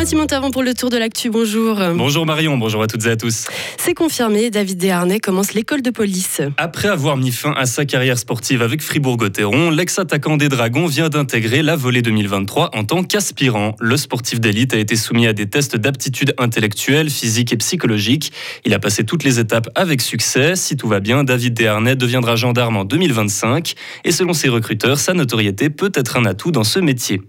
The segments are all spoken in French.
Pour le tour de l'actu. Bonjour. Bonjour Marion, bonjour à toutes et à tous. C'est confirmé, David Desharnais commence l'école de police. Après avoir mis fin à sa carrière sportive avec Fribourg-Gotteron, l'ex-attaquant des Dragons vient d'intégrer la volée 2023 en tant qu'aspirant. Le sportif d'élite a été soumis à des tests d'aptitude intellectuelle, physique et psychologique. Il a passé toutes les étapes avec succès. Si tout va bien, David Desharnais deviendra gendarme en 2025 et selon ses recruteurs, sa notoriété peut être un atout dans ce métier.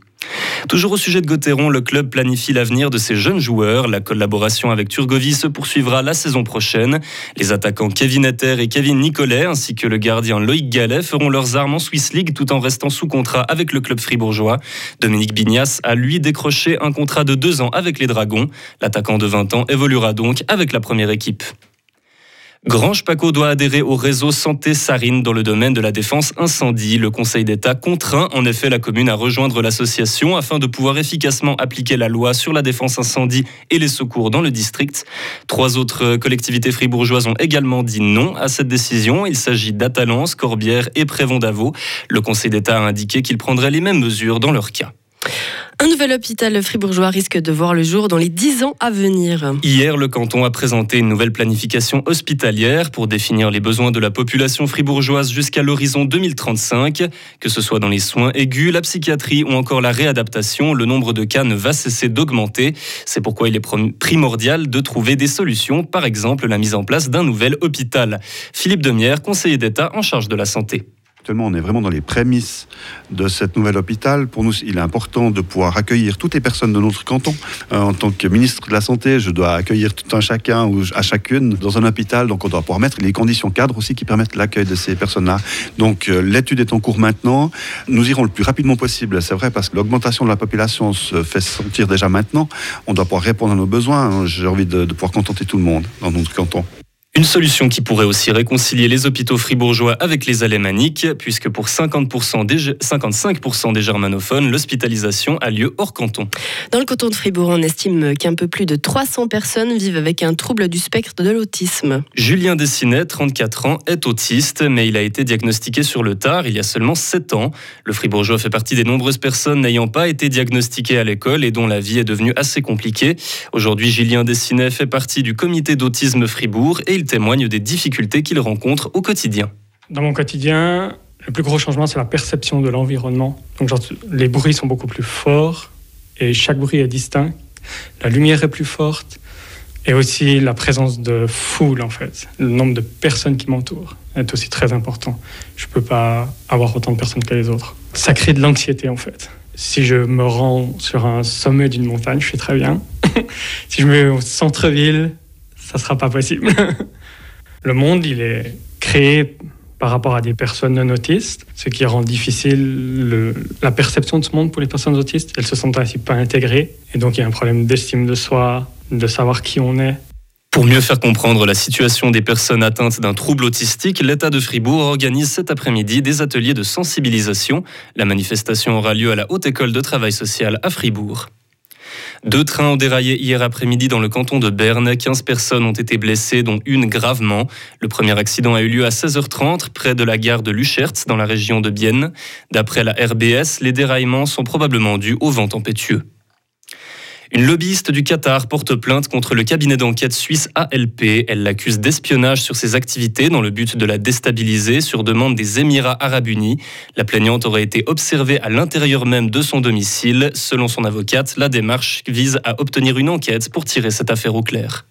Toujours au sujet de Gauthieron, le club planifie l'avenir de ses jeunes joueurs. La collaboration avec Turgovie se poursuivra la saison prochaine. Les attaquants Kevin Etter et Kevin Nicolet, ainsi que le gardien Loïc Gallet, feront leurs armes en Swiss League tout en restant sous contrat avec le club fribourgeois. Dominique Bignas a lui décroché un contrat de deux ans avec les Dragons. L'attaquant de 20 ans évoluera donc avec la première équipe. Grange Paco doit adhérer au réseau Santé Sarine dans le domaine de la défense incendie. Le Conseil d'État contraint en effet la commune à rejoindre l'association afin de pouvoir efficacement appliquer la loi sur la défense incendie et les secours dans le district. Trois autres collectivités fribourgeoises ont également dit non à cette décision. Il s'agit d'Atalance, Corbière et Prévon d'Avaux. Le Conseil d'État a indiqué qu'il prendrait les mêmes mesures dans leur cas. Un nouvel hôpital fribourgeois risque de voir le jour dans les 10 ans à venir. Hier, le canton a présenté une nouvelle planification hospitalière pour définir les besoins de la population fribourgeoise jusqu'à l'horizon 2035. Que ce soit dans les soins aigus, la psychiatrie ou encore la réadaptation, le nombre de cas ne va cesser d'augmenter. C'est pourquoi il est primordial de trouver des solutions, par exemple la mise en place d'un nouvel hôpital. Philippe Demière, conseiller d'État en charge de la santé. Actuellement, on est vraiment dans les prémices de cette nouvelle hôpital. Pour nous, il est important de pouvoir accueillir toutes les personnes de notre canton. Euh, en tant que ministre de la Santé, je dois accueillir tout un chacun ou à chacune dans un hôpital. Donc, on doit pouvoir mettre les conditions cadres aussi qui permettent l'accueil de ces personnes-là. Donc, euh, l'étude est en cours maintenant. Nous irons le plus rapidement possible, c'est vrai, parce que l'augmentation de la population se fait sentir déjà maintenant. On doit pouvoir répondre à nos besoins. J'ai envie de, de pouvoir contenter tout le monde dans notre canton. Une solution qui pourrait aussi réconcilier les hôpitaux fribourgeois avec les alémaniques, puisque pour 50% des, 55% des germanophones, l'hospitalisation a lieu hors canton. Dans le canton de Fribourg, on estime qu'un peu plus de 300 personnes vivent avec un trouble du spectre de l'autisme. Julien Dessinet, 34 ans, est autiste, mais il a été diagnostiqué sur le tard il y a seulement 7 ans. Le fribourgeois fait partie des nombreuses personnes n'ayant pas été diagnostiquées à l'école et dont la vie est devenue assez compliquée. Aujourd'hui, Julien Dessinet fait partie du comité d'autisme Fribourg et il témoigne des difficultés qu'il rencontre au quotidien. Dans mon quotidien, le plus gros changement, c'est la perception de l'environnement. Donc, genre, les bruits sont beaucoup plus forts et chaque bruit est distinct. La lumière est plus forte et aussi la présence de foule, en fait. Le nombre de personnes qui m'entourent est aussi très important. Je ne peux pas avoir autant de personnes que les autres. Ça crée de l'anxiété, en fait. Si je me rends sur un sommet d'une montagne, je fais très bien. si je me mets au centre-ville, ça sera pas possible. le monde, il est créé par rapport à des personnes non autistes, ce qui rend difficile la perception de ce monde pour les personnes autistes. Elles se sentent ainsi pas intégrées, et donc il y a un problème d'estime de soi, de savoir qui on est. Pour mieux faire comprendre la situation des personnes atteintes d'un trouble autistique, l'État de Fribourg organise cet après-midi des ateliers de sensibilisation. La manifestation aura lieu à la Haute École de Travail Social à Fribourg. Deux trains ont déraillé hier après-midi dans le canton de Berne. 15 personnes ont été blessées, dont une gravement. Le premier accident a eu lieu à 16h30 près de la gare de Luchert, dans la région de Bienne. D'après la RBS, les déraillements sont probablement dus au vent tempétueux. Une lobbyiste du Qatar porte plainte contre le cabinet d'enquête suisse ALP. Elle l'accuse d'espionnage sur ses activités dans le but de la déstabiliser sur demande des Émirats arabes unis. La plaignante aurait été observée à l'intérieur même de son domicile. Selon son avocate, la démarche vise à obtenir une enquête pour tirer cette affaire au clair.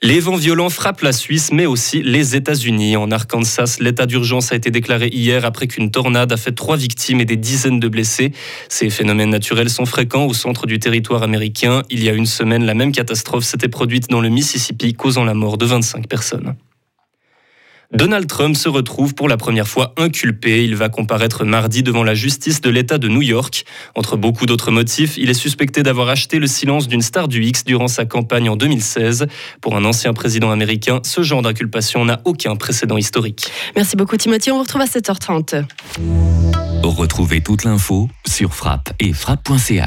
Les vents violents frappent la Suisse, mais aussi les États-Unis. En Arkansas, l'état d'urgence a été déclaré hier après qu'une tornade a fait trois victimes et des dizaines de blessés. Ces phénomènes naturels sont fréquents au centre du territoire américain. Il y a une semaine, la même catastrophe s'était produite dans le Mississippi, causant la mort de 25 personnes. Donald Trump se retrouve pour la première fois inculpé. Il va comparaître mardi devant la justice de l'État de New York. Entre beaucoup d'autres motifs, il est suspecté d'avoir acheté le silence d'une star du X durant sa campagne en 2016. Pour un ancien président américain, ce genre d'inculpation n'a aucun précédent historique. Merci beaucoup Timothy, on vous retrouve à 7h30. Retrouvez toute l'info sur frappe et frappe.ch.